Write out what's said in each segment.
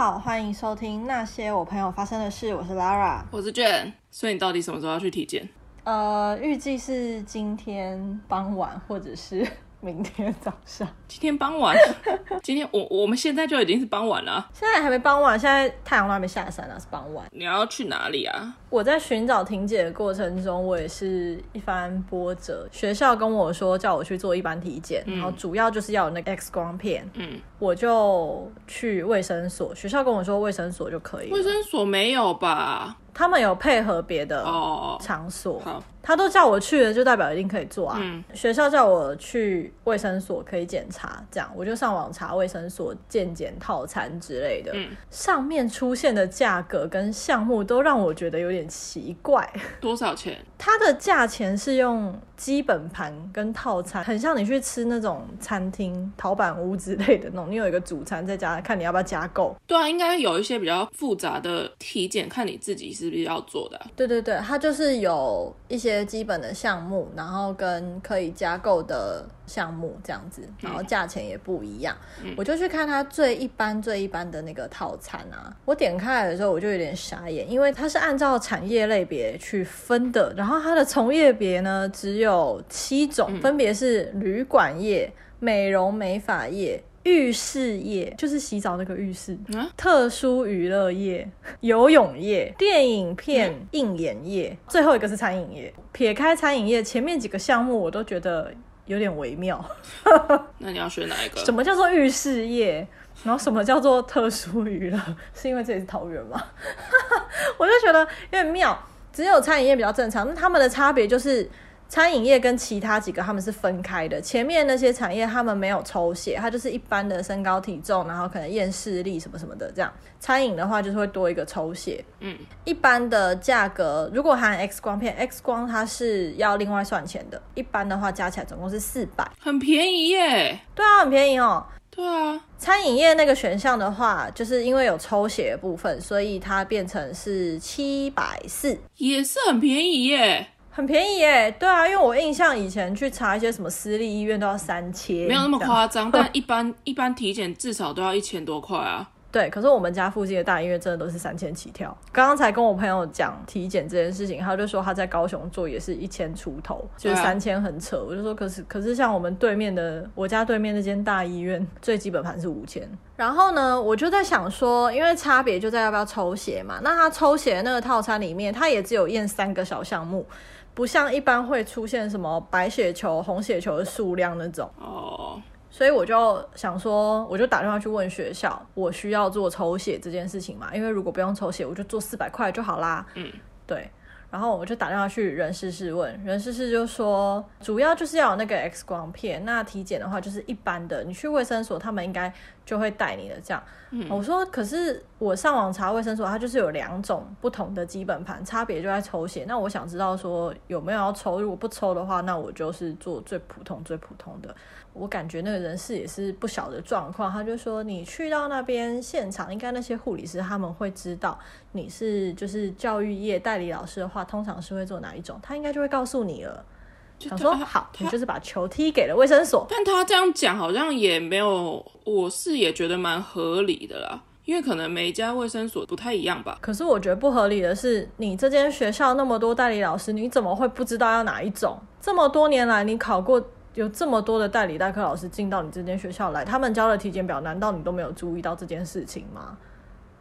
好，欢迎收听那些我朋友发生的事。我是 Lara，我是 Jen。所以你到底什么时候要去体检？呃，预计是今天傍晚，或者是。明天早上，今天傍晚，今天我我们现在就已经是傍晚了，现在还没傍晚，现在太阳都还没下山呢，是傍晚。你要去哪里啊？我在寻找婷姐的过程中，我也是一番波折。学校跟我说叫我去做一般体检，嗯、然后主要就是要有那个 X 光片，嗯，我就去卫生所，学校跟我说卫生所就可以。卫生所没有吧？他们有配合别的场所，oh, 好，他都叫我去了，就代表一定可以做啊。嗯，学校叫我去卫生所可以检查，这样我就上网查卫生所健检套餐之类的。嗯，上面出现的价格跟项目都让我觉得有点奇怪。多少钱？它的价钱是用基本盘跟套餐，很像你去吃那种餐厅、陶板屋之类的那种，你有一个主餐在家，看你要不要加购。对啊，应该有一些比较复杂的体检，看你自己是不是要做的啊。对对对，它就是有一些基本的项目，然后跟可以加购的项目这样子，然后价钱也不一样。嗯。我就去看它最一般、最一般的那个套餐啊，我点开来的时候我就有点傻眼，因为它是按照产业类别去分的，然后。然后它的从业别呢，只有七种，分别是旅馆业、美容美发业、浴室业，就是洗澡那个浴室，啊、特殊娱乐业、游泳业、电影片映演业，最后一个是餐饮业。撇开餐饮业，前面几个项目我都觉得有点微妙。那你要选哪一个？什么叫做浴室业？然后什么叫做特殊娱乐？是因为这里是桃园吗？我就觉得有点妙。只有餐饮业比较正常，那他们的差别就是餐饮业跟其他几个他们是分开的。前面那些产业他们没有抽血，它就是一般的身高体重，然后可能验视力什么什么的这样。餐饮的话就是会多一个抽血。嗯，一般的价格如果含 X 光片，X 光它是要另外算钱的。一般的话加起来总共是四百，很便宜耶。对啊，很便宜哦。对啊，餐饮业那个选项的话，就是因为有抽血的部分，所以它变成是七百四，也是很便宜耶，很便宜耶。对啊，因为我印象以前去查一些什么私立医院都要三千，没有那么夸张，但一般一般体检至少都要一千多块啊。对，可是我们家附近的大医院真的都是三千起跳。刚刚才跟我朋友讲体检这件事情，他就说他在高雄做也是一千出头，就是三千很扯。我就说，可是可是像我们对面的我家对面那间大医院，最基本盘是五千。然后呢，我就在想说，因为差别就在要不要抽血嘛。那他抽血的那个套餐里面，他也只有验三个小项目，不像一般会出现什么白血球、红血球的数量那种。哦。所以我就想说，我就打电话去问学校，我需要做抽血这件事情嘛？因为如果不用抽血，我就做四百块就好啦。嗯，对。然后我就打电话去人事室问，人事室就说，主要就是要有那个 X 光片，那体检的话就是一般的，你去卫生所，他们应该就会带你的这样。嗯，我说，可是我上网查卫生所，它就是有两种不同的基本盘，差别就在抽血。那我想知道说有没有要抽，如果不抽的话，那我就是做最普通最普通的。我感觉那个人事也是不小的状况，他就说你去到那边现场，应该那些护理师他们会知道你是就是教育业代理老师的话，通常是会做哪一种，他应该就会告诉你了。想说好，你就是把球踢给了卫生所。但他这样讲好像也没有，我是也觉得蛮合理的啦，因为可能每一家卫生所不太一样吧。可是我觉得不合理的是，你这间学校那么多代理老师，你怎么会不知道要哪一种？这么多年来，你考过。有这么多的代理代课老师进到你这间学校来，他们交的体检表，难道你都没有注意到这件事情吗？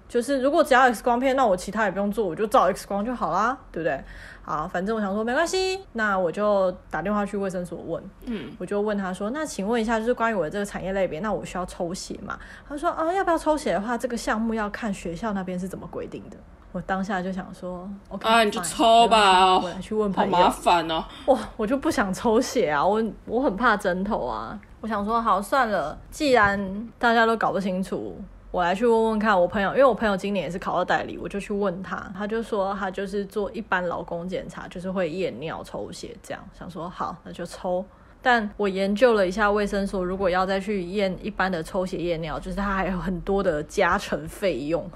就是如果只要 X 光片，那我其他也不用做，我就照 X 光就好啦，对不对？好，反正我想说没关系，那我就打电话去卫生所问，嗯，我就问他说，那请问一下，就是关于我的这个产业类别，那我需要抽血吗？他说，啊，要不要抽血的话，这个项目要看学校那边是怎么规定的。我当下就想说，OK，啊，你就抽吧，我来去问朋友。好麻烦哦，哇，我就不想抽血啊，我我很怕针头啊。我想说，好算了，既然大家都搞不清楚，我来去问问看我朋友，因为我朋友今年也是考到代理，我就去问他，他就说他就是做一般劳工检查，就是会验尿抽血这样。想说好，那就抽。但我研究了一下卫生所，如果要再去验一般的抽血验尿，就是它还有很多的加成费用。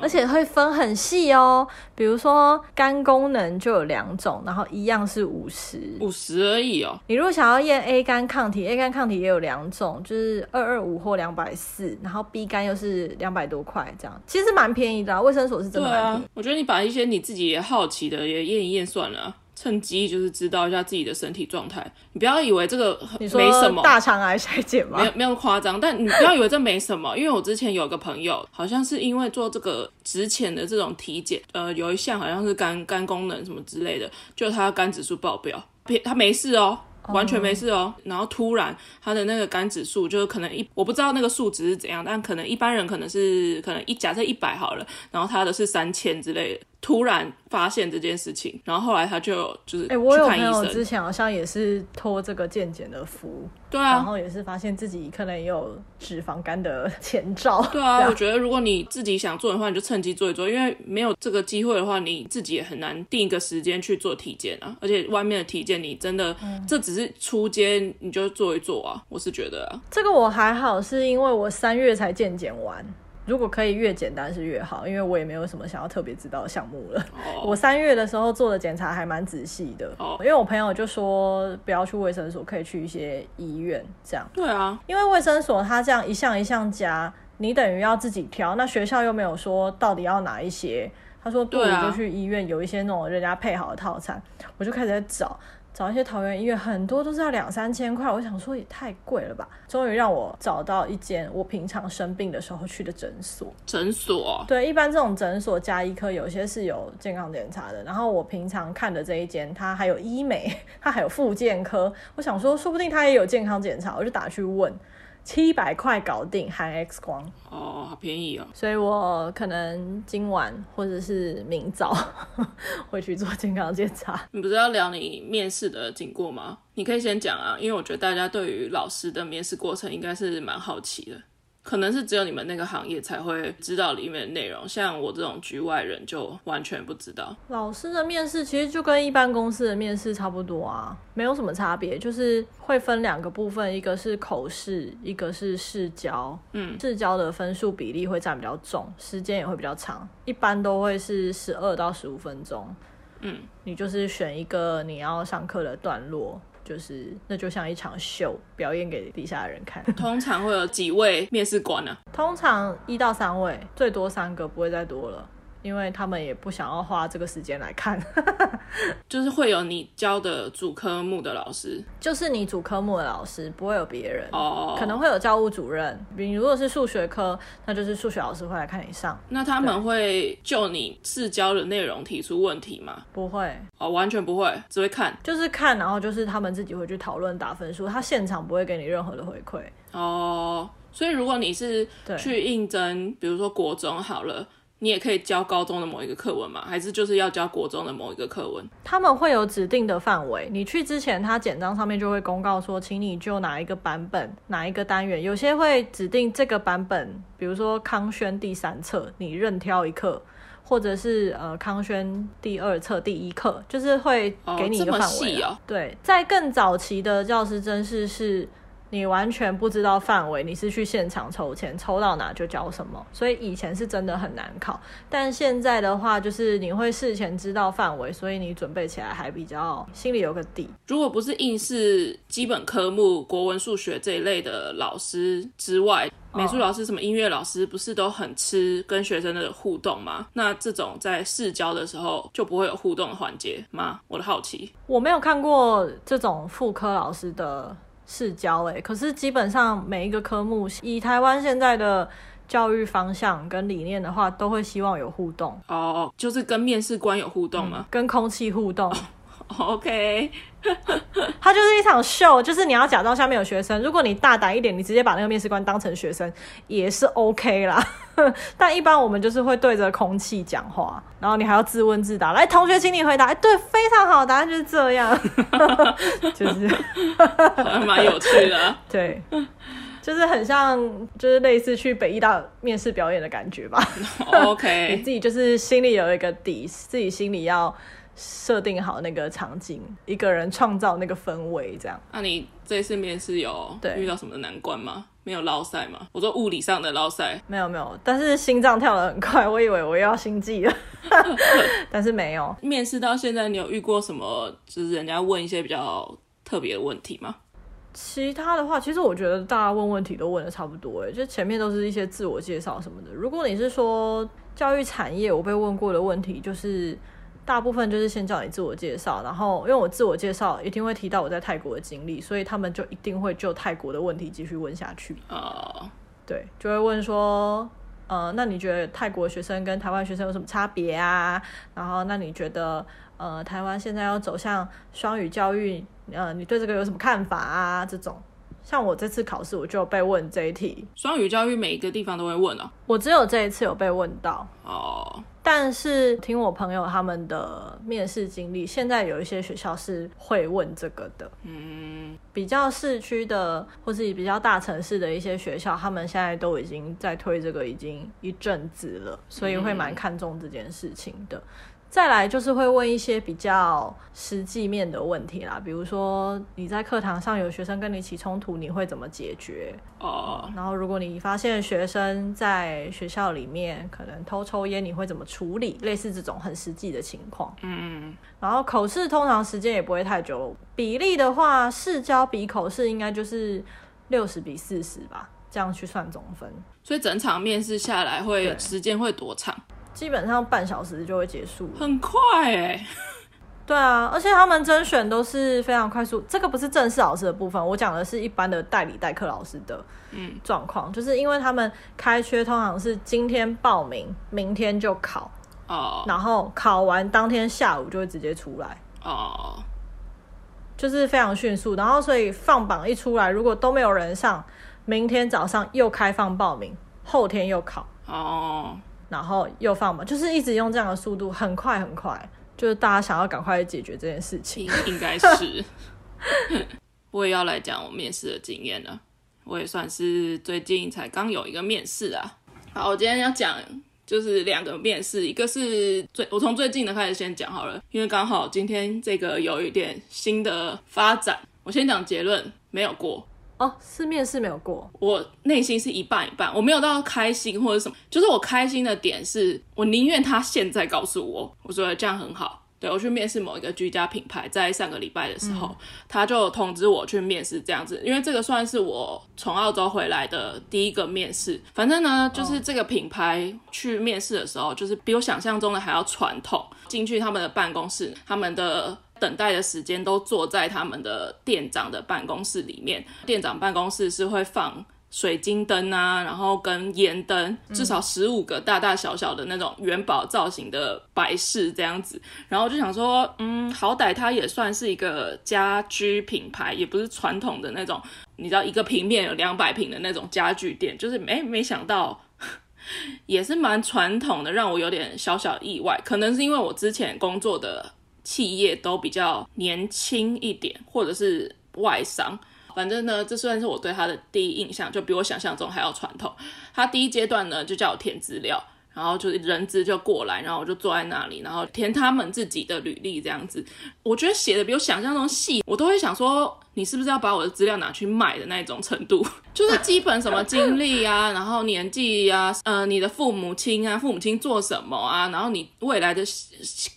而且会分很细哦。比如说肝功能就有两种，然后一样是五十，五十而已哦。你如果想要验 A 肝抗体，A 肝抗体也有两种，就是二二五或两百四，然后 B 肝又是两百多块这样，其实蛮便宜的啊。卫生所是真的蛮便宜。啊，我觉得你把一些你自己也好奇的也验一验算了。趁机就是知道一下自己的身体状态，你不要以为这个没什么，大肠癌筛检吗？没有没有夸张，但你不要以为这没什么，因为我之前有个朋友，好像是因为做这个职前的这种体检，呃，有一项好像是肝肝功能什么之类的，就他肝指数爆表，他没事哦。完全没事哦，然后突然他的那个肝指数就是可能一，我不知道那个数值是怎样，但可能一般人可能是可能一假设一百好了，然后他的是三千之类的，突然发现这件事情，然后后来他就就是哎、欸，我有朋友之前好像也是托这个健检的福，对啊，然后也是发现自己可能也有脂肪肝的前兆，对啊，我觉得如果你自己想做的话，你就趁机做一做，因为没有这个机会的话，你自己也很难定一个时间去做体检啊，而且外面的体检你真的、嗯、这只是。初阶你就做一做啊，我是觉得啊，这个我还好，是因为我三月才健检完，如果可以越简单是越好，因为我也没有什么想要特别知道的项目了。Oh. 我三月的时候做的检查还蛮仔细的，oh. 因为我朋友就说不要去卫生所，可以去一些医院这样。对啊，因为卫生所他这样一项一项加，你等于要自己挑，那学校又没有说到底要哪一些，他说不如就去医院，有一些那种人家配好的套餐，我就开始在找。找一些桃园医院，很多都是要两三千块，我想说也太贵了吧。终于让我找到一间我平常生病的时候去的诊所。诊所？对，一般这种诊所加医科有些是有健康检查的。然后我平常看的这一间，它还有医美，它还有复健科。我想说，说不定它也有健康检查，我就打去问。七百块搞定，含 X 光哦，好便宜哦！所以我可能今晚或者是明早 会去做健康检查。你不是要聊你面试的经过吗？你可以先讲啊，因为我觉得大家对于老师的面试过程应该是蛮好奇的。可能是只有你们那个行业才会知道里面的内容，像我这种局外人就完全不知道。老师的面试其实就跟一般公司的面试差不多啊，没有什么差别，就是会分两个部分，一个是口试，一个是试教。嗯，试教的分数比例会占比较重，时间也会比较长，一般都会是十二到十五分钟。嗯，你就是选一个你要上课的段落。就是，那就像一场秀，表演给底下的人看。通常会有几位面试官呢？通常一到三位，最多三个，不会再多了。因为他们也不想要花这个时间来看，就是会有你教的主科目的老师，就是你主科目的老师，不会有别人哦，可能会有教务主任。比如果是数学科，那就是数学老师会来看你上。那他们会就你试教的内容提出问题吗？不会哦，完全不会，只会看，就是看，然后就是他们自己会去讨论打分数，他现场不会给你任何的回馈哦。所以如果你是去应征，比如说国中好了。你也可以教高中的某一个课文吗？还是就是要教国中的某一个课文？他们会有指定的范围。你去之前，他简章上面就会公告说，请你就哪一个版本、哪一个单元。有些会指定这个版本，比如说康轩第三册，你任挑一课，或者是呃康轩第二册第一课，就是会给你一个范围。哦。对，在更早期的教师真试是。你完全不知道范围，你是去现场抽签，抽到哪就教什么，所以以前是真的很难考。但现在的话，就是你会事前知道范围，所以你准备起来还比较心里有个底。如果不是应试基本科目国文、数学这一类的老师之外，美术老师、什么音乐老师，不是都很吃跟学生的互动吗？那这种在试教的时候就不会有互动的环节吗？我的好奇，我没有看过这种副科老师的。试教诶，可是基本上每一个科目，以台湾现在的教育方向跟理念的话，都会希望有互动哦，就是跟面试官有互动吗？嗯，跟空气互动。OK，它就是一场秀，就是你要假装下面有学生。如果你大胆一点，你直接把那个面试官当成学生也是 OK 啦。但一般我们就是会对着空气讲话，然后你还要自问自答。来，同学，请你回答。哎，对，非常好，答案就是这样，就是还蛮有趣的。对，就是很像，就是类似去北艺大面试表演的感觉吧。OK，你自己就是心里有一个底，自己心里要。设定好那个场景，一个人创造那个氛围，这样。那你这次面试有对遇到什么难关吗？没有落赛吗？我说物理上的落赛，没有没有，但是心脏跳得很快，我以为我又要心悸了，但是没有。面试到现在，你有遇过什么？就是人家问一些比较特别的问题吗？其他的话，其实我觉得大家问问题都问的差不多，哎，就前面都是一些自我介绍什么的。如果你是说教育产业，我被问过的问题就是。大部分就是先叫你自我介绍，然后因为我自我介绍一定会提到我在泰国的经历，所以他们就一定会就泰国的问题继续问下去。啊，uh. 对，就会问说，呃，那你觉得泰国学生跟台湾学生有什么差别啊？然后，那你觉得，呃，台湾现在要走向双语教育，呃，你对这个有什么看法啊？这种，像我这次考试，我就被问这一题。双语教育每一个地方都会问哦。我只有这一次有被问到。哦。Uh. 但是听我朋友他们的面试经历，现在有一些学校是会问这个的。嗯，比较市区的或是比较大城市的一些学校，他们现在都已经在推这个，已经一阵子了，所以会蛮看重这件事情的。再来就是会问一些比较实际面的问题啦，比如说你在课堂上有学生跟你起冲突，你会怎么解决？哦。然后如果你发现学生在学校里面可能偷抽烟，你会怎么处理？类似这种很实际的情况。嗯。然后口试通常时间也不会太久，比例的话，试教比口试应该就是六十比四十吧，这样去算总分。所以整场面试下来会时间会多长？基本上半小时就会结束，很快哎、欸。对啊，而且他们甄选都是非常快速。这个不是正式老师的部分，我讲的是一般的代理代课老师的嗯状况，就是因为他们开缺通常是今天报名，明天就考哦，然后考完当天下午就会直接出来哦，就是非常迅速。然后所以放榜一出来，如果都没有人上，明天早上又开放报名，后天又考哦。然后又放嘛，就是一直用这样的速度，很快很快，就是大家想要赶快解决这件事情，应该是。我也要来讲我面试的经验了，我也算是最近才刚有一个面试啊。好，我今天要讲就是两个面试，一个是最我从最近的开始先讲好了，因为刚好今天这个有一点新的发展，我先讲结论，没有过。哦，是面试没有过，我内心是一半一半，我没有到开心或者什么，就是我开心的点是我宁愿他现在告诉我，我觉得这样很好。对，我去面试某一个居家品牌，在上个礼拜的时候，嗯、他就通知我去面试这样子，因为这个算是我从澳洲回来的第一个面试。反正呢，就是这个品牌去面试的时候，就是比我想象中的还要传统。进去他们的办公室，他们的。等待的时间都坐在他们的店长的办公室里面。店长办公室是会放水晶灯啊，然后跟烟灯，至少十五个大大小小的那种元宝造型的摆饰这样子。然后就想说，嗯，好歹它也算是一个家居品牌，也不是传统的那种，你知道一个平面有两百平的那种家具店。就是没没想到，也是蛮传统的，让我有点小小意外。可能是因为我之前工作的。企业都比较年轻一点，或者是外商，反正呢，这算是我对他的第一印象，就比我想象中还要传统。他第一阶段呢，就叫我填资料。然后就是人资就过来，然后我就坐在那里，然后填他们自己的履历这样子。我觉得写的比我想象中细，我都会想说，你是不是要把我的资料拿去卖的那种程度？就是基本什么经历啊，然后年纪啊，呃，你的父母亲啊，父母亲做什么啊，然后你未来的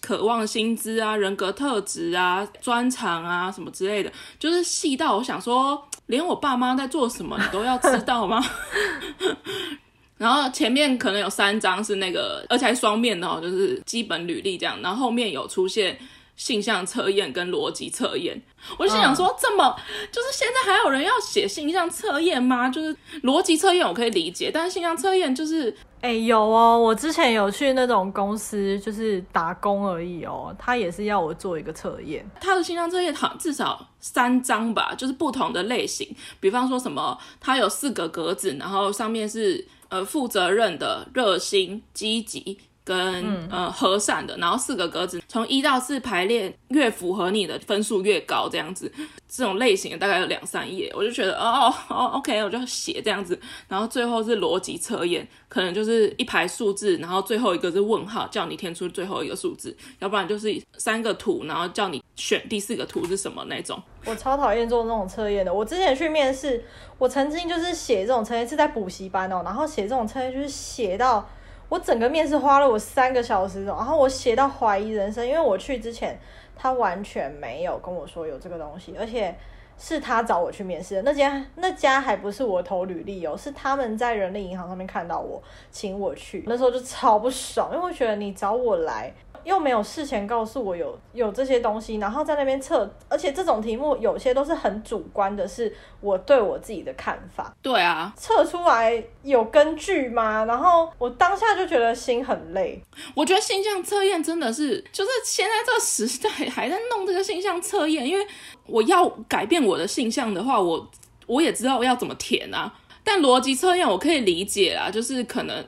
渴望薪资啊，人格特质啊，专长啊，什么之类的，就是细到我想说，连我爸妈在做什么你都要知道吗？然后前面可能有三张是那个，而且还双面的哦，就是基本履历这样。然后后面有出现性向测验跟逻辑测验，我就心想说，嗯、这么就是现在还有人要写性向测验吗？就是逻辑测验我可以理解，但是性向测验就是，哎，有哦，我之前有去那种公司，就是打工而已哦，他也是要我做一个测验。他的性向测验好像至少三张吧，就是不同的类型，比方说什么，它有四个格子，然后上面是。呃，负责任的、热心、积极、跟、嗯、呃和善的，然后四个格子，从一到四排列越符合你的分数越高，这样子，这种类型的大概有两三页，我就觉得哦哦，OK，我就写这样子，然后最后是逻辑测验，可能就是一排数字，然后最后一个是问号，叫你填出最后一个数字，要不然就是三个图，然后叫你选第四个图是什么那种。我超讨厌做那种测验的，我之前去面试，我曾经就是写这种测验是在补习班哦，然后写这种测验就是写到。我整个面试花了我三个小时，然后我写到怀疑人生，因为我去之前他完全没有跟我说有这个东西，而且是他找我去面试的，那家那家还不是我投履历哦，是他们在人力银行上面看到我，请我去，那时候就超不爽，因为我觉得你找我来。又没有事前告诉我有有这些东西，然后在那边测，而且这种题目有些都是很主观的，是我对我自己的看法。对啊，测出来有根据吗？然后我当下就觉得心很累。我觉得性向测验真的是，就是现在这个时代还在弄这个性向测验，因为我要改变我的性向的话，我我也知道要怎么填啊。但逻辑测验我可以理解啊，就是可能。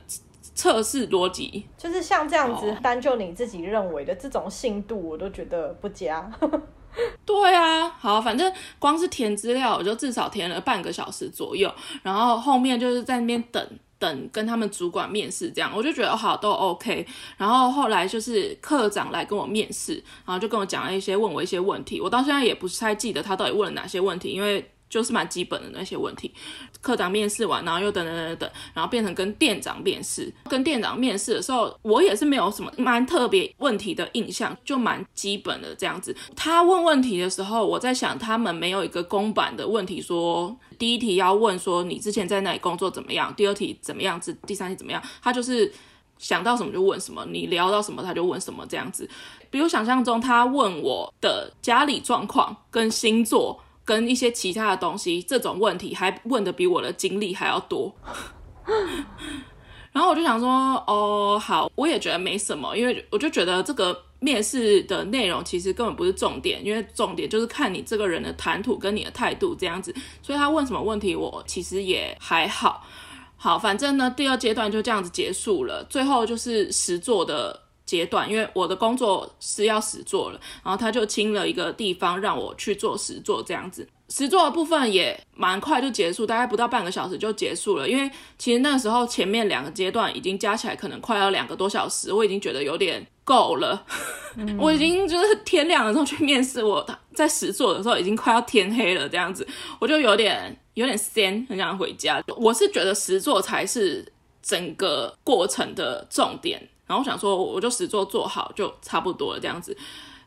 测试逻辑就是像这样子，单就你自己认为的这种信度，我都觉得不佳。对啊，好，反正光是填资料，我就至少填了半个小时左右，然后后面就是在那边等等跟他们主管面试，这样我就觉得好都 OK。然后后来就是课长来跟我面试，然后就跟我讲了一些，问我一些问题，我到现在也不太记得他到底问了哪些问题，因为。就是蛮基本的那些问题，课长面试完，然后又等等等等，然后变成跟店长面试。跟店长面试的时候，我也是没有什么蛮特别问题的印象，就蛮基本的这样子。他问问题的时候，我在想他们没有一个公版的问题说，第一题要问说你之前在哪里工作怎么样，第二题怎么样子，第三题怎么样。他就是想到什么就问什么，你聊到什么他就问什么这样子。比如想象中他问我的家里状况跟星座。跟一些其他的东西，这种问题还问的比我的经历还要多，然后我就想说，哦，好，我也觉得没什么，因为我就觉得这个面试的内容其实根本不是重点，因为重点就是看你这个人的谈吐跟你的态度这样子，所以他问什么问题，我其实也还好，好，反正呢，第二阶段就这样子结束了，最后就是实作的。阶段，因为我的工作是要实做了，然后他就清了一个地方让我去做实做，这样子实做的部分也蛮快就结束，大概不到半个小时就结束了。因为其实那个时候前面两个阶段已经加起来可能快要两个多小时，我已经觉得有点够了。嗯、我已经就是天亮的时候去面试，我在实做的时候已经快要天黑了，这样子我就有点有点闲，很想回家。我是觉得实做才是整个过程的重点。然后我想说，我就实作做好就差不多了，这样子。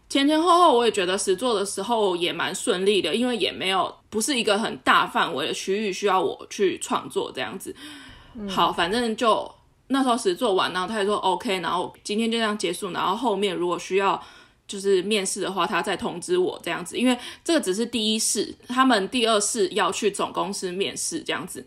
前前后后我也觉得实作的时候也蛮顺利的，因为也没有不是一个很大范围的区域需要我去创作这样子。好，反正就那时候实做完，然后他也说 OK，然后今天就这样结束。然后后面如果需要就是面试的话，他再通知我这样子，因为这个只是第一试，他们第二试要去总公司面试这样子。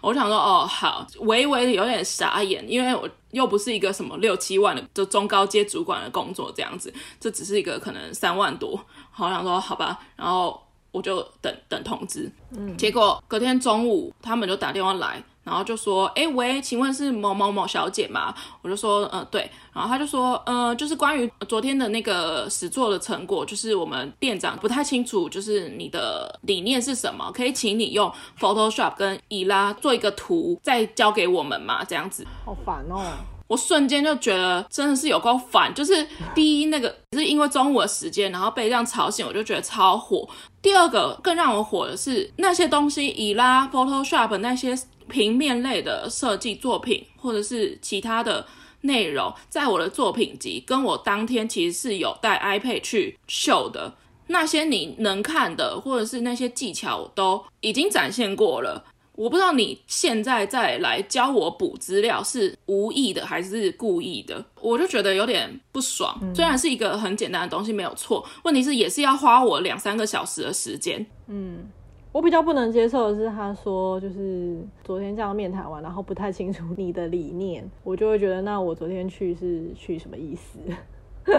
我想说，哦，好，微微的有点傻眼，因为我又不是一个什么六七万的就中高阶主管的工作这样子，这只是一个可能三万多。好，我想说好吧，然后我就等等通知。嗯，结果隔天中午他们就打电话来。然后就说，哎喂，请问是某某某小姐吗？我就说，呃，对。然后他就说，呃，就是关于昨天的那个实作的成果，就是我们店长不太清楚，就是你的理念是什么，可以请你用 Photoshop 跟伊拉做一个图，再交给我们嘛？这样子。好烦哦！我瞬间就觉得真的是有够烦。就是第一，那个是因为中午的时间，然后被这样吵醒，我就觉得超火。第二个更让我火的是那些东西，Ela Photoshop 那些。平面类的设计作品，或者是其他的内容，在我的作品集跟我当天其实是有带 iPad 去秀的。那些你能看的，或者是那些技巧，我都已经展现过了。我不知道你现在再来教我补资料是无意的还是故意的，我就觉得有点不爽。嗯、虽然是一个很简单的东西，没有错，问题是也是要花我两三个小时的时间。嗯。我比较不能接受的是，他说就是昨天这样面谈完，然后不太清楚你的理念，我就会觉得那我昨天去是去什么意思？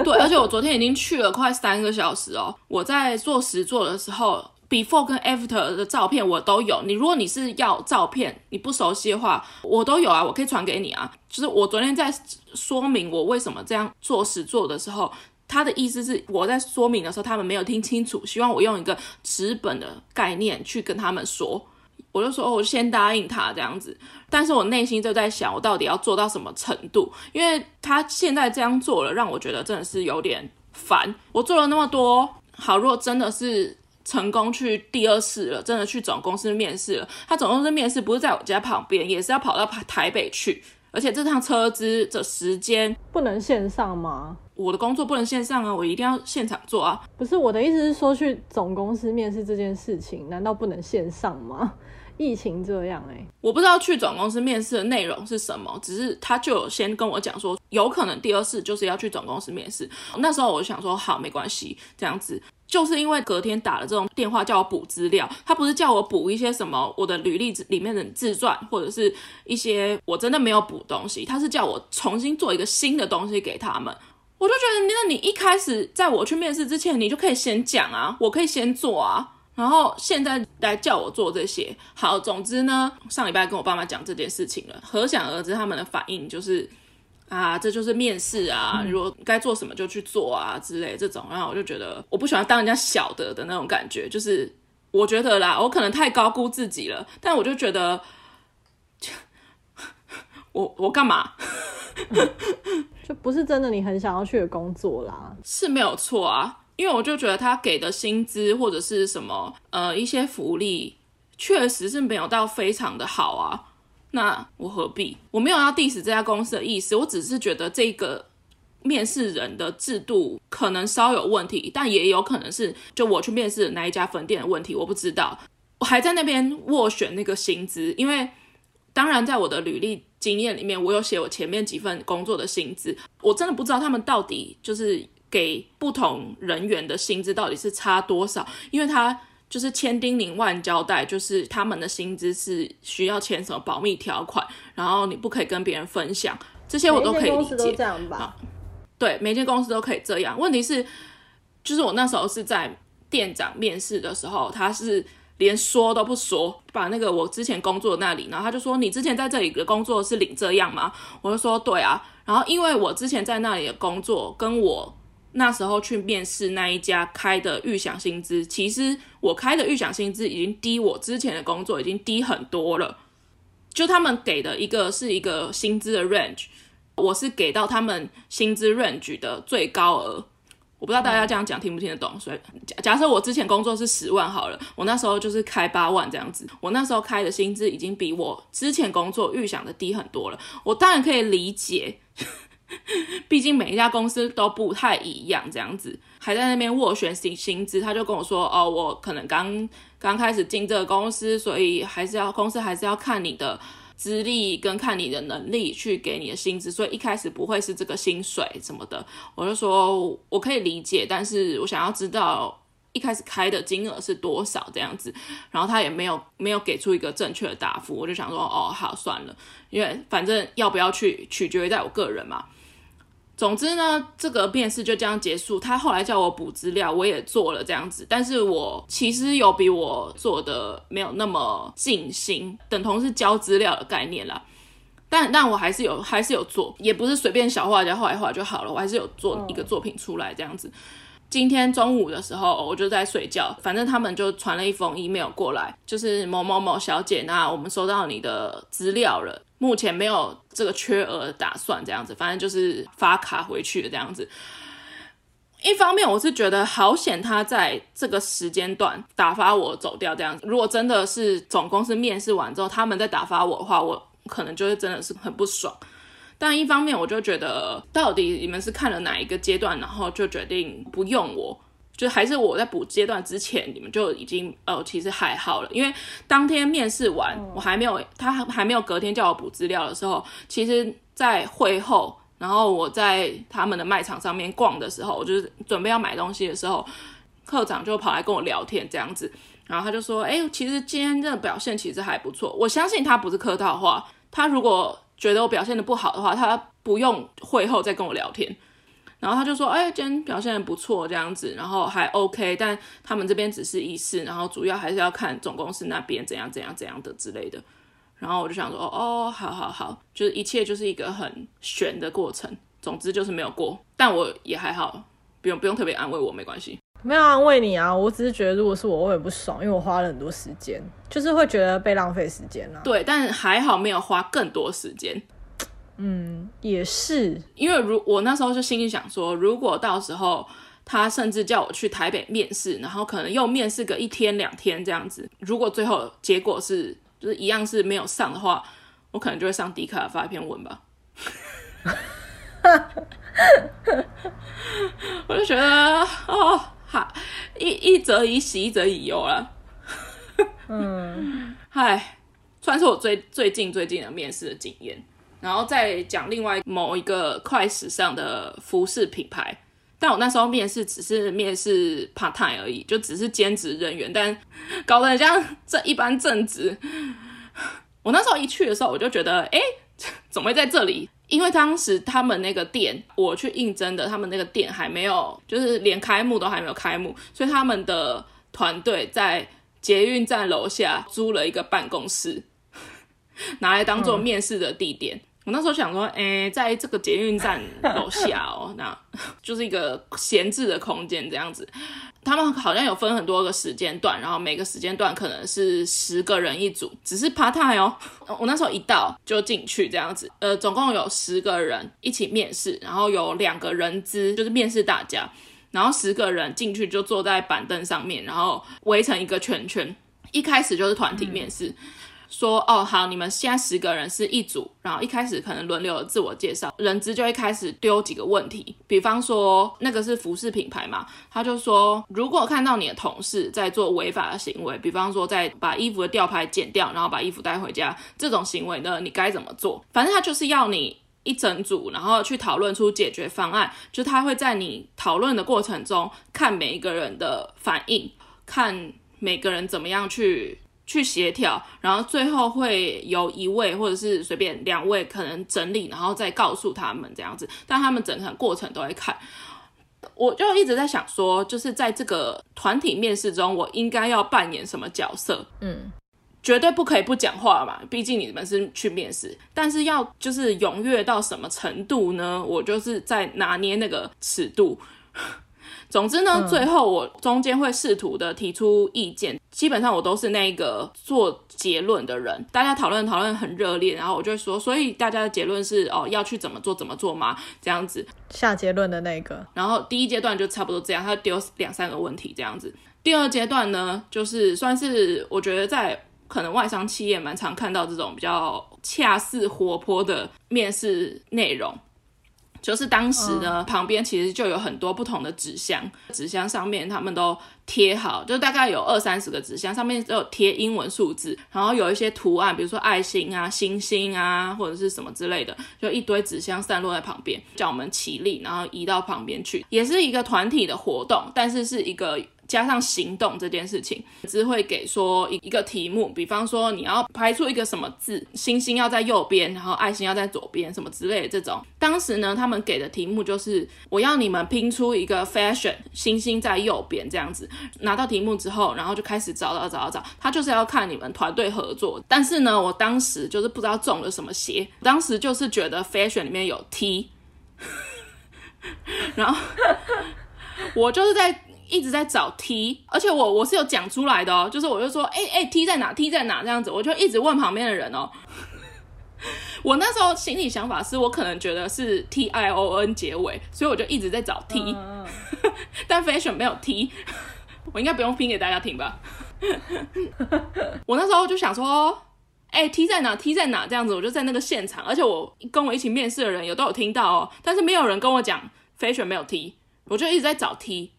对，而且我昨天已经去了快三个小时哦。我在做实作的时候，before 跟 after 的照片我都有。你如果你是要照片，你不熟悉的话，我都有啊，我可以传给你啊。就是我昨天在说明我为什么这样做实作的时候，他的意思是我在说明的时候，他们没有听清楚，希望我用一个纸本的概念去跟他们说。我就说，我先答应他这样子，但是我内心就在想，我到底要做到什么程度？因为他现在这样做了，让我觉得真的是有点烦。我做了那么多，好，如果真的是成功去第二试了，真的去总公司面试了，他总公司面试不是在我家旁边，也是要跑到台北去，而且这趟车资的时间不能线上吗？我的工作不能线上啊，我一定要现场做啊。不是，我的意思是说，去总公司面试这件事情，难道不能线上吗？疫情这样哎、欸，我不知道去总公司面试的内容是什么，只是他就有先跟我讲说，有可能第二次就是要去总公司面试。那时候我就想说，好，没关系，这样子，就是因为隔天打了这种电话叫我补资料，他不是叫我补一些什么我的履历里面的自传，或者是一些我真的没有补东西，他是叫我重新做一个新的东西给他们。我就觉得，那你一开始在我去面试之前，你就可以先讲啊，我可以先做啊。然后现在来叫我做这些，好，总之呢，上礼拜跟我爸妈讲这件事情了，可想而知他们的反应就是，啊，这就是面试啊，如果该做什么就去做啊之类这种，然后我就觉得我不喜欢当人家小的的那种感觉，就是我觉得啦，我可能太高估自己了，但我就觉得，我我干嘛？就不是真的你很想要去的工作啦，是没有错啊。因为我就觉得他给的薪资或者是什么呃一些福利，确实是没有到非常的好啊。那我何必？我没有要 diss 这家公司的意思，我只是觉得这个面试人的制度可能稍有问题，但也有可能是就我去面试的那一家分店的问题，我不知道。我还在那边斡旋那个薪资，因为当然在我的履历经验里面，我有写我前面几份工作的薪资，我真的不知道他们到底就是。给不同人员的薪资到底是差多少？因为他就是千叮咛万交代，就是他们的薪资是需要签什么保密条款，然后你不可以跟别人分享，这些我都可以理解。都这样吧？对，每间公司都可以这样。问题是，就是我那时候是在店长面试的时候，他是连说都不说，把那个我之前工作的那里，然后他就说：“你之前在这里的工作是领这样吗？”我就说：“对啊。”然后因为我之前在那里的工作跟我。那时候去面试那一家开的预想薪资，其实我开的预想薪资已经低我之前的工作已经低很多了。就他们给的一个是一个薪资的 range，我是给到他们薪资 range 的最高额。我不知道大家这样讲听不听得懂。所以假假设我之前工作是十万好了，我那时候就是开八万这样子。我那时候开的薪资已经比我之前工作预想的低很多了。我当然可以理解。毕竟每一家公司都不太一样，这样子还在那边斡旋薪薪资，他就跟我说：“哦，我可能刚刚开始进这个公司，所以还是要公司还是要看你的资历跟看你的能力去给你的薪资，所以一开始不会是这个薪水什么的。”我就说：“我可以理解，但是我想要知道一开始开的金额是多少这样子。”然后他也没有没有给出一个正确的答复，我就想说：“哦，好，算了，因为反正要不要去取决于在我个人嘛。”总之呢，这个面试就这样结束。他后来叫我补资料，我也做了这样子。但是我其实有比我做的没有那么尽心，等同是交资料的概念啦。但但我还是有，还是有做，也不是随便小画家画一画就好了。我还是有做一个作品出来这样子。今天中午的时候，我就在睡觉，反正他们就传了一封 email 过来，就是某某某小姐，那我们收到你的资料了。目前没有这个缺额打算，这样子，反正就是发卡回去的这样子。一方面，我是觉得好险他在这个时间段打发我走掉这样子。如果真的是总公司面试完之后，他们再打发我的话，我可能就会真的是很不爽。但一方面，我就觉得到底你们是看了哪一个阶段，然后就决定不用我。就还是我在补阶段之前，你们就已经呃，其实还好了，因为当天面试完，我还没有他还没有隔天叫我补资料的时候，其实，在会后，然后我在他们的卖场上面逛的时候，我就是准备要买东西的时候，课长就跑来跟我聊天这样子，然后他就说，哎，其实今天这个表现其实还不错，我相信他不是客套话，他如果觉得我表现的不好的话，他不用会后再跟我聊天。然后他就说，哎，今天表现得不错，这样子，然后还 OK，但他们这边只是仪式，然后主要还是要看总公司那边怎样怎样怎样的之类的。然后我就想说，哦，好好好，就是一切就是一个很悬的过程。总之就是没有过，但我也还好，不用不用特别安慰我，没关系。没有安慰你啊，我只是觉得如果是我，我也不爽，因为我花了很多时间，就是会觉得被浪费时间啊。对，但还好没有花更多时间。嗯，也是，因为如我那时候就心里想说，如果到时候他甚至叫我去台北面试，然后可能又面试个一天两天这样子，如果最后结果是就是一样是没有上的话，我可能就会上迪卡发一篇文吧。我就觉得哦，好一一则以喜，一则以忧了。嗯，嗨，算是我最最近最近的面试的经验。然后再讲另外某一个快时尚的服饰品牌，但我那时候面试只是面试 part time 而已，就只是兼职人员，但搞得很像这一般正职。我那时候一去的时候，我就觉得，哎，怎么会在这里？因为当时他们那个店，我去应征的，他们那个店还没有，就是连开幕都还没有开幕，所以他们的团队在捷运站楼下租了一个办公室，拿来当做面试的地点。嗯我那时候想说，哎、欸，在这个捷运站楼下哦，那就是一个闲置的空间这样子。他们好像有分很多个时间段，然后每个时间段可能是十个人一组，只是 part time 哦。我那时候一到就进去这样子，呃，总共有十个人一起面试，然后有两个人资就是面试大家，然后十个人进去就坐在板凳上面，然后围成一个圈圈。一开始就是团体面试。嗯说哦好，你们现在十个人是一组，然后一开始可能轮流自我介绍，人资就一开始丢几个问题，比方说那个是服饰品牌嘛，他就说如果看到你的同事在做违法的行为，比方说在把衣服的吊牌剪掉，然后把衣服带回家这种行为呢，你该怎么做？反正他就是要你一整组，然后去讨论出解决方案，就他会在你讨论的过程中看每一个人的反应，看每个人怎么样去。去协调，然后最后会有一位或者是随便两位可能整理，然后再告诉他们这样子。但他们整个过程都会看，我就一直在想说，就是在这个团体面试中，我应该要扮演什么角色？嗯，绝对不可以不讲话嘛，毕竟你们是去面试。但是要就是踊跃到什么程度呢？我就是在拿捏那个尺度。总之呢，最后我中间会试图的提出意见，基本上我都是那个做结论的人。大家讨论讨论很热烈，然后我就会说，所以大家的结论是哦，要去怎么做怎么做吗？这样子下结论的那个。然后第一阶段就差不多这样，他丢两三个问题这样子。第二阶段呢，就是算是我觉得在可能外商企业蛮常看到这种比较恰似活泼的面试内容。就是当时呢，旁边其实就有很多不同的纸箱，纸箱上面他们都贴好，就大概有二三十个纸箱，上面都有贴英文数字，然后有一些图案，比如说爱心啊、星星啊，或者是什么之类的，就一堆纸箱散落在旁边，叫我们起立，然后移到旁边去，也是一个团体的活动，但是是一个。加上行动这件事情，只会给说一一个题目，比方说你要排出一个什么字，星星要在右边，然后爱心要在左边，什么之类的这种。当时呢，他们给的题目就是我要你们拼出一个 fashion，星星在右边这样子。拿到题目之后，然后就开始找找找找，他就是要看你们团队合作。但是呢，我当时就是不知道中了什么邪，当时就是觉得 fashion 里面有 T，然后 我就是在。一直在找 T，而且我我是有讲出来的哦，就是我就说，哎、欸、哎、欸、T 在哪？T 在哪？这样子，我就一直问旁边的人哦。我那时候心里想法是我可能觉得是 T I O N 结尾，所以我就一直在找 T，、uh, uh. 但 fashion 没有 T，我应该不用拼给大家听吧？我那时候就想说，哎、欸、T 在哪？T 在哪？这样子，我就在那个现场，而且我跟我一起面试的人有都有听到哦，但是没有人跟我讲 fashion 没有 T，我就一直在找 T。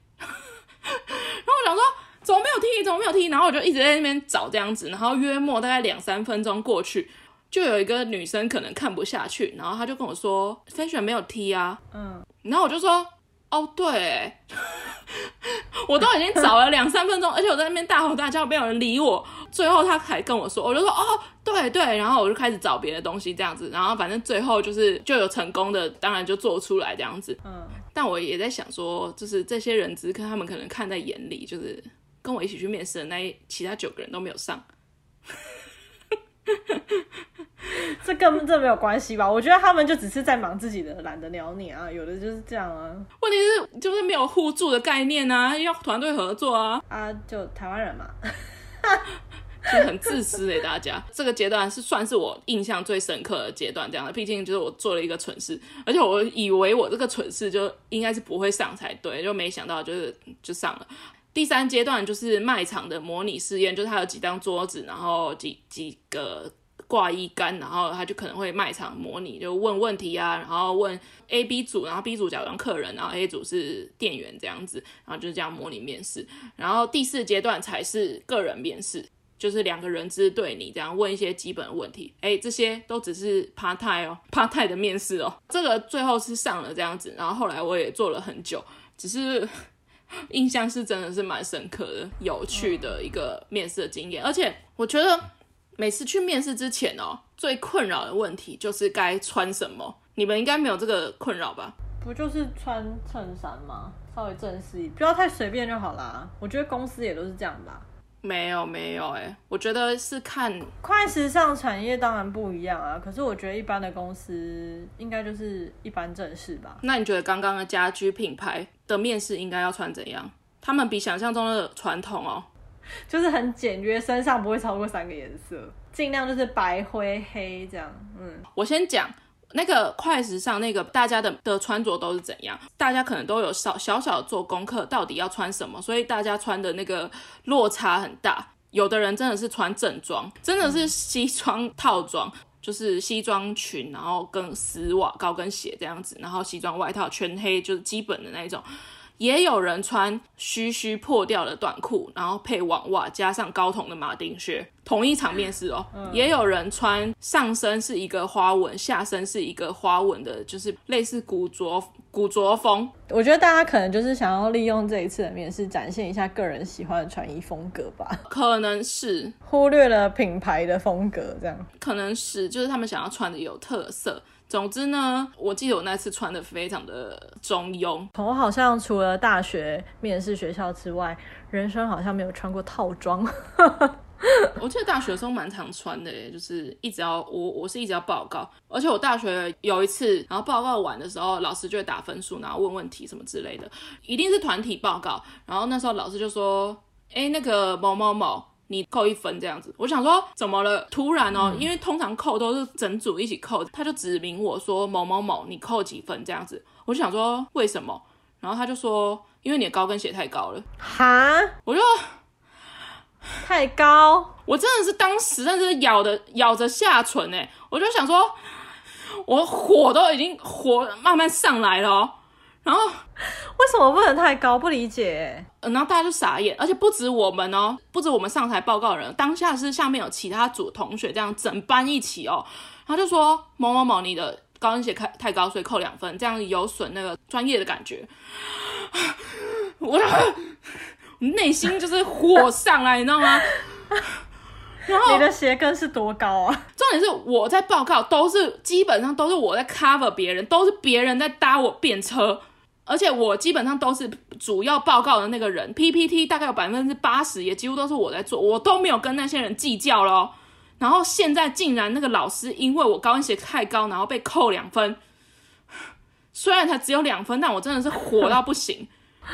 怎么没有踢怎么没有踢然后我就一直在那边找这样子，然后约莫大概两三分钟过去，就有一个女生可能看不下去，然后她就跟我说：“Fashion 没有踢啊。”嗯，然后我就说：“哦，对，我都已经找了两三分钟，而且我在那边大吼大叫，没有人理我。最后她还跟我说，我就说：哦，对对。然后我就开始找别的东西这样子，然后反正最后就是就有成功的，当然就做出来这样子。嗯。但我也在想说，就是这些人只是看他们可能看在眼里，就是跟我一起去面试的那其他九个人都没有上。这根本这没有关系吧？我觉得他们就只是在忙自己的，懒得鸟你啊。有的就是这样啊。问题是就是没有互助的概念啊，要团队合作啊。啊，就台湾人嘛，就很自私诶、欸。大家这个阶段是算是我印象最深刻的阶段，这样的。毕竟就是我做了一个蠢事，而且我以为我这个蠢事就应该是不会上才对，就没想到就是就上了。第三阶段就是卖场的模拟试验，就是他有几张桌子，然后几几个。挂衣杆，然后他就可能会卖场模拟，就问问题啊，然后问 A、B 组，然后 B 组假装客人，然后 A 组是店员这样子，然后就是这样模拟面试。然后第四阶段才是个人面试，就是两个人资对你这样问一些基本的问题。哎，这些都只是 part time 哦，part time 的面试哦。这个最后是上了这样子，然后后来我也做了很久，只是 印象是真的是蛮深刻的、有趣的一个面试的经验，而且我觉得。每次去面试之前哦，最困扰的问题就是该穿什么。你们应该没有这个困扰吧？不就是穿衬衫吗？稍微正式一点，不要太随便就好啦。我觉得公司也都是这样吧。没有没有，哎，我觉得是看快时尚产业当然不一样啊。可是我觉得一般的公司应该就是一般正式吧。那你觉得刚刚的家居品牌的面试应该要穿怎样？他们比想象中的传统哦。就是很简约，身上不会超过三个颜色，尽量就是白灰黑这样。嗯，我先讲那个快时尚，那个大家的的穿着都是怎样？大家可能都有小小小做功课，到底要穿什么，所以大家穿的那个落差很大。有的人真的是穿正装，真的是西装套装，就是西装裙，然后跟丝袜、高跟鞋这样子，然后西装外套全黑，就是基本的那一种。也有人穿须须破掉的短裤，然后配网袜，加上高筒的马丁靴，同一场面试哦。嗯、也有人穿上身是一个花纹，下身是一个花纹的，就是类似古着古着风。我觉得大家可能就是想要利用这一次的面试，展现一下个人喜欢的穿衣风格吧。可能是忽略了品牌的风格，这样。可能是就是他们想要穿的有特色。总之呢，我记得我那次穿的非常的中庸。我好像除了大学面试学校之外，人生好像没有穿过套装。我记得大学的时候蛮常穿的，就是一直要我我是一直要报告，而且我大学有一次，然后报告完的时候，老师就会打分数，然后问问题什么之类的，一定是团体报告。然后那时候老师就说：“哎，那个某某某。”你扣一分这样子，我想说怎么了？突然哦，因为通常扣都是整组一起扣，他就指明我说某某某，你扣几分这样子，我就想说为什么？然后他就说因为你的高跟鞋太高了。哈，我就太高，我真的是当时真的是咬的咬着下唇哎，我就想说，我火都已经火慢慢上来了哦。然后为什么不能太高？不理解。然后大家就傻眼，而且不止我们哦，不止我们上台报告的人，当下是下面有其他组同学这样整班一起哦。然后就说某某某，你的高跟鞋太太高，所以扣两分，这样有损那个专业的感觉。我内心就是火上来，你知道吗？然后你的鞋跟是多高啊？重点是我在报告，都是基本上都是我在 cover 别人，都是别人在搭我便车。而且我基本上都是主要报告的那个人，PPT 大概有百分之八十，也几乎都是我在做，我都没有跟那些人计较咯。然后现在竟然那个老师因为我高跟鞋太高，然后被扣两分，虽然才只有两分，但我真的是火到不行，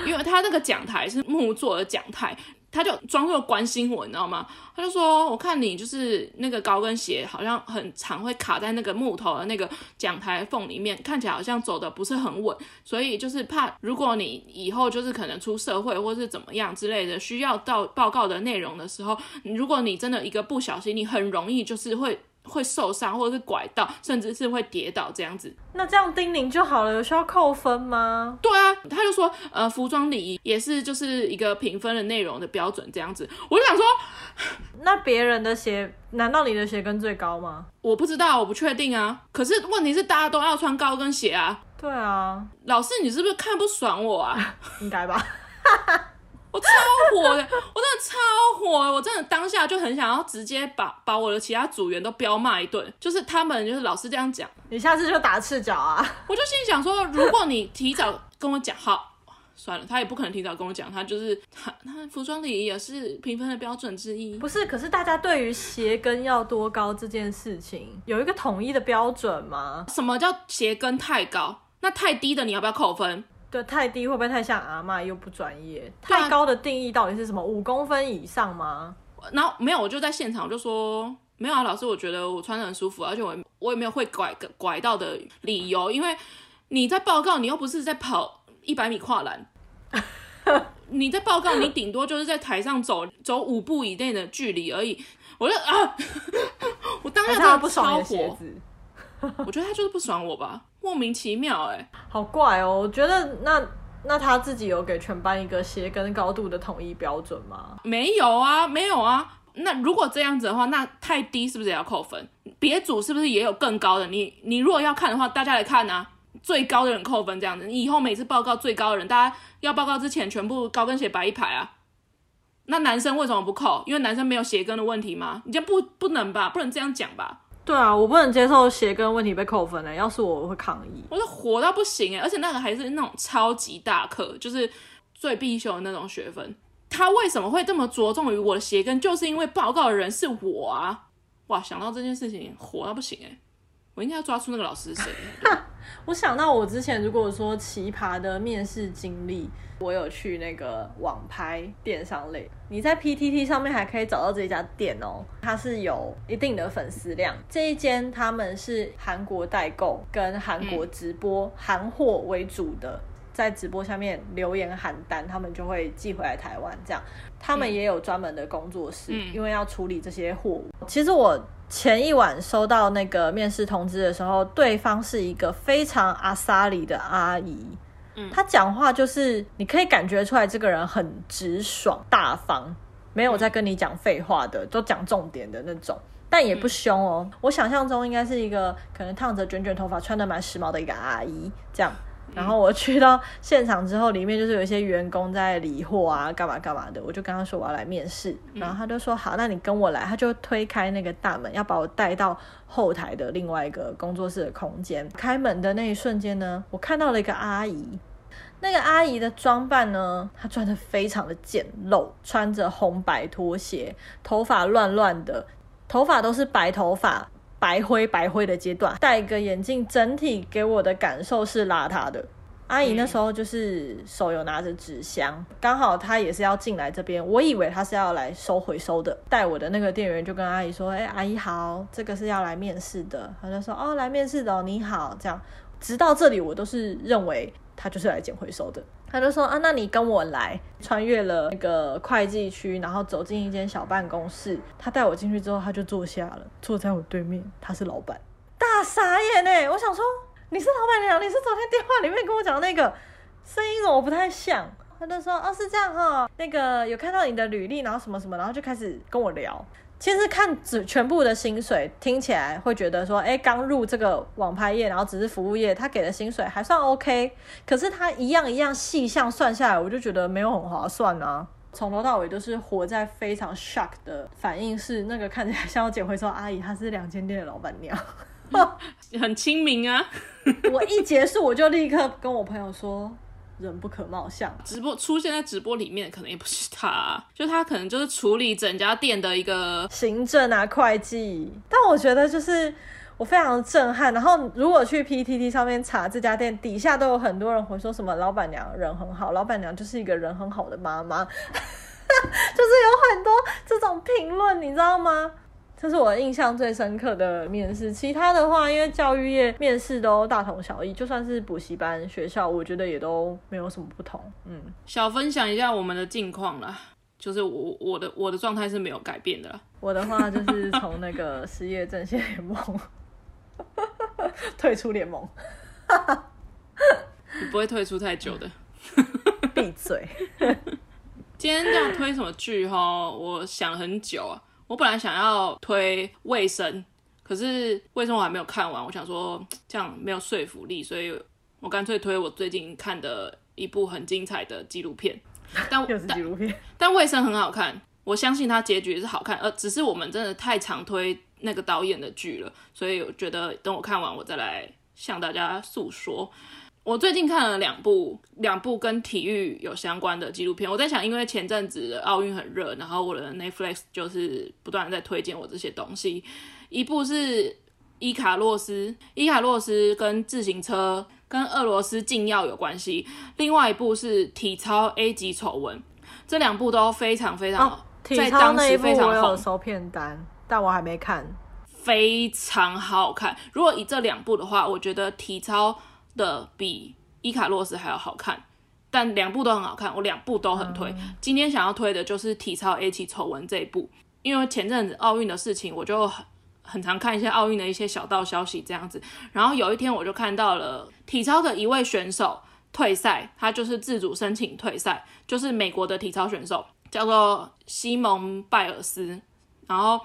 因为他那个讲台是木做的讲台。他就装作关心我，你知道吗？他就说：“我看你就是那个高跟鞋，好像很常会卡在那个木头的那个讲台缝里面，看起来好像走的不是很稳，所以就是怕如果你以后就是可能出社会或是怎么样之类的，需要到报告的内容的时候，如果你真的一个不小心，你很容易就是会。”会受伤，或者是拐到，甚至是会跌倒这样子。那这样叮咛就好了，有需要扣分吗？对啊，他就说，呃，服装礼仪也是就是一个评分的内容的标准这样子。我就想说，那别人的鞋，难道你的鞋跟最高吗？我不知道，我不确定啊。可是问题是，大家都要穿高跟鞋啊。对啊，老师，你是不是看不爽我啊？应该吧。我超火的，我真的超火的，我真的当下就很想要直接把把我的其他组员都飙骂一顿，就是他们就是老是这样讲，你下次就打赤脚啊！我就心里想说，如果你提早跟我讲好。算了，他也不可能提早跟我讲，他就是他他服装礼仪也是评分的标准之一。不是，可是大家对于鞋跟要多高这件事情有一个统一的标准吗？什么叫鞋跟太高？那太低的你要不要扣分？对，太低会不会太像阿妈又不专业？太高的定义到底是什么？五公分以上吗？然后没有，我就在现场我就说没有啊，老师，我觉得我穿的很舒服，而且我我也没有会拐拐到的理由，因为你在报告，你又不是在跑。一百米跨栏，你在报告，你顶多就是在台上走走五步以内的距离而已。我就啊，我当下真的不爽的鞋子，我觉得他就是不爽我吧，莫名其妙哎、欸，好怪哦。我觉得那那他自己有给全班一个鞋跟高度的统一标准吗？没有啊，没有啊。那如果这样子的话，那太低是不是也要扣分？别组是不是也有更高的？你你如果要看的话，大家来看啊。最高的人扣分，这样子，你以后每次报告最高的人，大家要报告之前全部高跟鞋摆一排啊。那男生为什么不扣？因为男生没有鞋跟的问题吗？你就不不能吧？不能这样讲吧？对啊，我不能接受鞋跟问题被扣分的。要是我，我会抗议。我就火到不行哎！而且那个还是那种超级大课，就是最必修的那种学分。他为什么会这么着重于我的鞋跟？就是因为报告的人是我啊！哇，想到这件事情，火到不行哎！我应该要抓出那个老师是谁？我想到我之前如果说奇葩的面试经历，我有去那个网拍电商类，你在 PTT 上面还可以找到这一家店哦，它是有一定的粉丝量。这一间他们是韩国代购跟韩国直播韩货为主的，在直播下面留言喊单，他们就会寄回来台湾。这样，他们也有专门的工作室，因为要处理这些货物。其实我。前一晚收到那个面试通知的时候，对方是一个非常阿萨里的阿姨，嗯，她讲话就是你可以感觉出来，这个人很直爽大方，没有在跟你讲废话的，都讲重点的那种，但也不凶哦。我想象中应该是一个可能烫着卷卷头发，穿的蛮时髦的一个阿姨这样。然后我去到现场之后，里面就是有一些员工在理货啊，干嘛干嘛的。我就跟他说我要来面试，然后他就说好，那你跟我来。他就推开那个大门，要把我带到后台的另外一个工作室的空间。开门的那一瞬间呢，我看到了一个阿姨。那个阿姨的装扮呢，她穿的非常的简陋，穿着红白拖鞋，头发乱乱的，头发都是白头发。白灰白灰的阶段，戴个眼镜，整体给我的感受是邋遢的。阿姨那时候就是手有拿着纸箱，刚好她也是要进来这边，我以为她是要来收回收的。带我的那个店员就跟阿姨说：“哎、欸，阿姨好，这个是要来面试的。”她就说：“哦，来面试的哦，你好。”这样，直到这里我都是认为她就是来捡回收的。他就说啊，那你跟我来，穿越了那个会计区，然后走进一间小办公室。他带我进去之后，他就坐下了，坐在我对面。他是老板，大傻眼哎！我想说，你是老板娘，你是昨天电话里面跟我讲那个声音，怎么不太像？他就说哦，是这样哈，那个有看到你的履历，然后什么什么，然后就开始跟我聊。其实看只全部的薪水，听起来会觉得说，哎，刚入这个网拍业，然后只是服务业，他给的薪水还算 OK。可是他一样一样细项算下来，我就觉得没有很划算啊。从头到尾都是活在非常 shock 的反应，是那个看起来像要捡回收阿姨，她是两间店的老板娘，很亲民啊。我一结束，我就立刻跟我朋友说。人不可貌相，直播出现在直播里面，可能也不是他，啊，就他可能就是处理整家店的一个行政啊、会计。但我觉得就是我非常的震撼。然后如果去 PTT 上面查这家店，底下都有很多人会说什么老板娘人很好，老板娘就是一个人很好的妈妈，就是有很多这种评论，你知道吗？这是我印象最深刻的面试，其他的话，因为教育业面试都大同小异，就算是补习班学校，我觉得也都没有什么不同。嗯，小分享一下我们的近况啦，就是我我的我的状态是没有改变的啦。我的话就是从那个失业阵线联盟退出联盟，你 不会退出太久的。闭嘴！今天要推什么剧哈？我想了很久啊。我本来想要推卫生，可是卫生我还没有看完，我想说这样没有说服力，所以我干脆推我最近看的一部很精彩的纪录片。但 又是纪录片，但《卫生》很好看，我相信它结局是好看，呃，只是我们真的太常推那个导演的剧了，所以我觉得等我看完，我再来向大家诉说。我最近看了两部两部跟体育有相关的纪录片。我在想，因为前阵子的奥运很热，然后我的 Netflix 就是不断在推荐我这些东西。一部是伊卡洛斯，伊卡洛斯跟自行车跟俄罗斯禁药有关系；另外一部是体操 A 级丑闻。这两部都非常非常，哦、在当时非常红。我有收片单，但我还没看，非常好看。如果以这两部的话，我觉得体操。的比伊卡洛斯还要好看，但两部都很好看，我两部都很推。嗯、今天想要推的就是体操 A 级丑闻这一部，因为前阵子奥运的事情，我就很很常看一些奥运的一些小道消息这样子。然后有一天我就看到了体操的一位选手退赛，他就是自主申请退赛，就是美国的体操选手叫做西蒙拜尔斯，然后。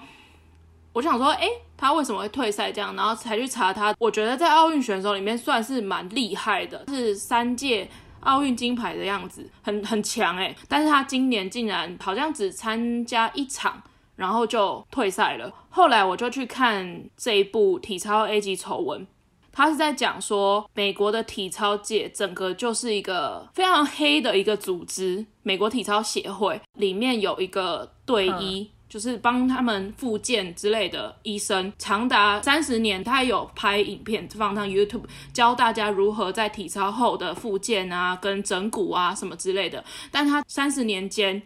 我想说，哎、欸，他为什么会退赛？这样，然后才去查他。我觉得在奥运选手里面算是蛮厉害的，是三届奥运金牌的样子，很很强哎。但是他今年竟然好像只参加一场，然后就退赛了。后来我就去看这一部体操 A 级丑闻，他是在讲说，美国的体操界整个就是一个非常黑的一个组织，美国体操协会里面有一个队医。嗯就是帮他们复健之类的医生，长达三十年，他有拍影片放上 YouTube，教大家如何在体操后的复健啊，跟整骨啊什么之类的。但他三十年间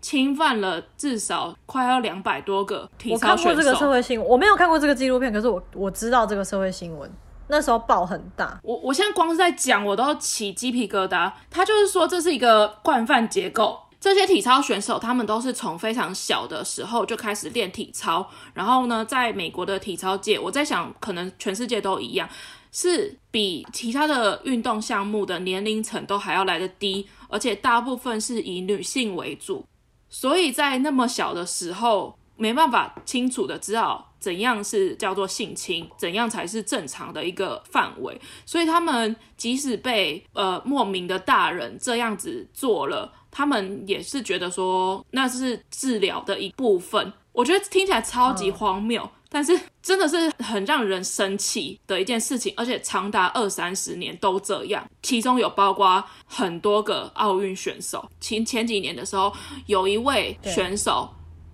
侵犯了至少快要两百多个体操选手。我看过这个社会新闻，我没有看过这个纪录片，可是我我知道这个社会新闻，那时候爆很大。我我现在光是在讲，我都起鸡皮疙瘩。他就是说这是一个惯犯结构。这些体操选手，他们都是从非常小的时候就开始练体操，然后呢，在美国的体操界，我在想，可能全世界都一样，是比其他的运动项目的年龄层都还要来得低，而且大部分是以女性为主，所以在那么小的时候，没办法清楚的知道怎样是叫做性侵，怎样才是正常的一个范围，所以他们即使被呃莫名的大人这样子做了。他们也是觉得说那是治疗的一部分，我觉得听起来超级荒谬，嗯、但是真的是很让人生气的一件事情，而且长达二三十年都这样，其中有包括很多个奥运选手。前前几年的时候，有一位选手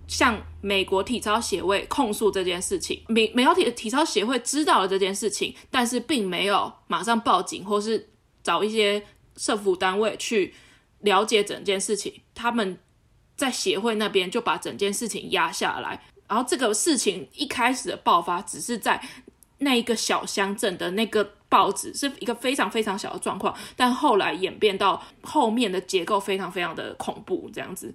向美国体操协会控诉这件事情，美美国体体操协会知道了这件事情，但是并没有马上报警或是找一些社服单位去。了解整件事情，他们在协会那边就把整件事情压下来。然后这个事情一开始的爆发，只是在那一个小乡镇的那个报纸，是一个非常非常小的状况。但后来演变到后面的结构非常非常的恐怖，这样子，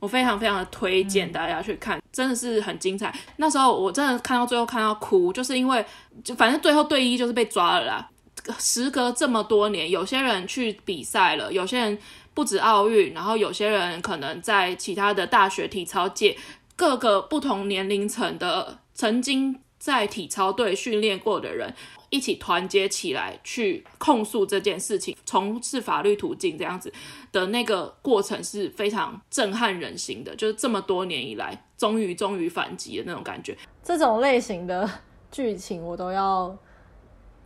我非常非常的推荐大家去看，真的是很精彩。那时候我真的看到最后看到哭，就是因为就反正最后队医就是被抓了啦。时隔这么多年，有些人去比赛了，有些人。不止奥运，然后有些人可能在其他的大学体操界，各个不同年龄层的曾经在体操队训练过的人，一起团结起来去控诉这件事情，从事法律途径这样子的那个过程是非常震撼人心的，就是这么多年以来，终于终于反击的那种感觉。这种类型的剧情我都要。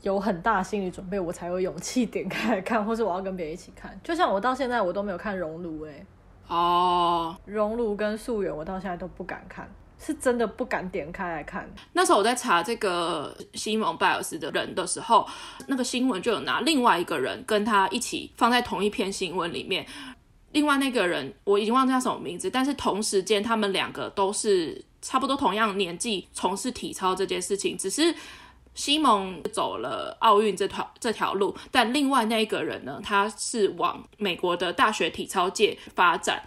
有很大心理准备，我才有勇气点开来看，或是我要跟别人一起看。就像我到现在我都没有看熔炉，哎，哦，熔炉跟素媛我到现在都不敢看，是真的不敢点开来看。那时候我在查这个西蒙拜尔斯的人的时候，那个新闻就有拿另外一个人跟他一起放在同一篇新闻里面。另外那个人我已经忘记他什么名字，但是同时间他们两个都是差不多同样年纪从事体操这件事情，只是。西蒙走了奥运这条这条路，但另外那一个人呢，他是往美国的大学体操界发展，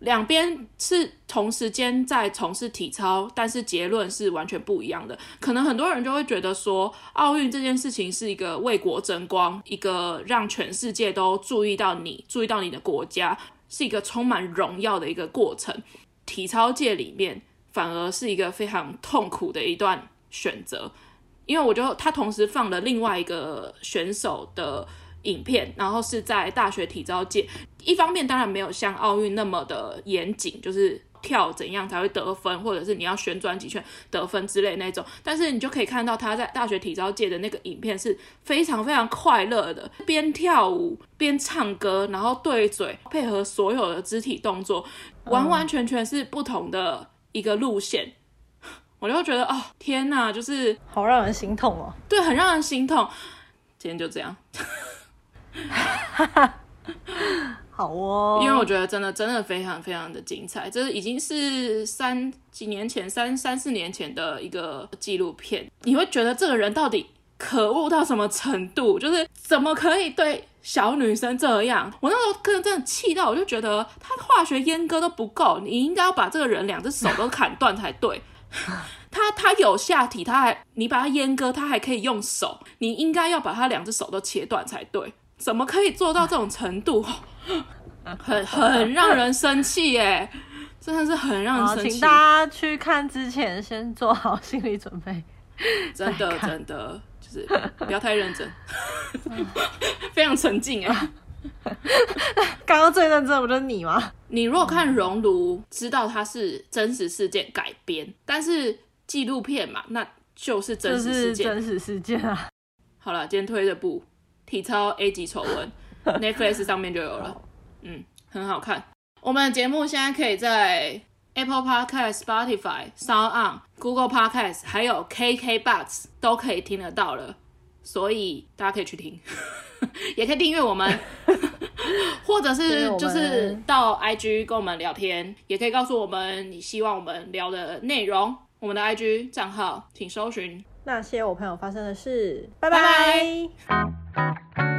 两边是同时间在从事体操，但是结论是完全不一样的。可能很多人就会觉得说，奥运这件事情是一个为国争光，一个让全世界都注意到你，注意到你的国家，是一个充满荣耀的一个过程。体操界里面反而是一个非常痛苦的一段选择。因为我觉得他同时放了另外一个选手的影片，然后是在大学体操界，一方面当然没有像奥运那么的严谨，就是。跳怎样才会得分，或者是你要旋转几圈得分之类那种，但是你就可以看到他在大学体操界的那个影片是非常非常快乐的，边跳舞边唱歌，然后对嘴配合所有的肢体动作，完完全全是不同的一个路线。嗯、我就觉得哦，天哪，就是好让人心痛哦。对，很让人心痛。今天就这样。好哦，因为我觉得真的真的非常非常的精彩，这已经是三几年前三三四年前的一个纪录片，你会觉得这个人到底可恶到什么程度？就是怎么可以对小女生这样？我那时候真的气到，我就觉得他化学阉割都不够，你应该要把这个人两只手都砍断才对。他他有下体，他还你把他阉割，他还可以用手，你应该要把他两只手都切断才对。怎么可以做到这种程度？很很让人生气耶，真的是很让人生气。请大家去看之前，先做好心理准备。真的真的，就是不要太认真，非常沉静哎。刚刚最认真不就是你吗？你如果看《熔炉》，知道它是真实事件改编，但是纪录片嘛，那就是真实事件，真实事件啊。好了，今天推的部。体操 A 级丑闻，Netflix 上面就有了，嗯，很好看。我们的节目现在可以在 Apple Podcast、Spotify、Sound On、Google Podcast，还有 KKBox 都可以听得到了，所以大家可以去听，也可以订阅我们，或者是就是到 IG 跟我们聊天，也可以告诉我们你希望我们聊的内容。我们的 IG 账号请搜寻。那些我朋友发生的事，拜拜。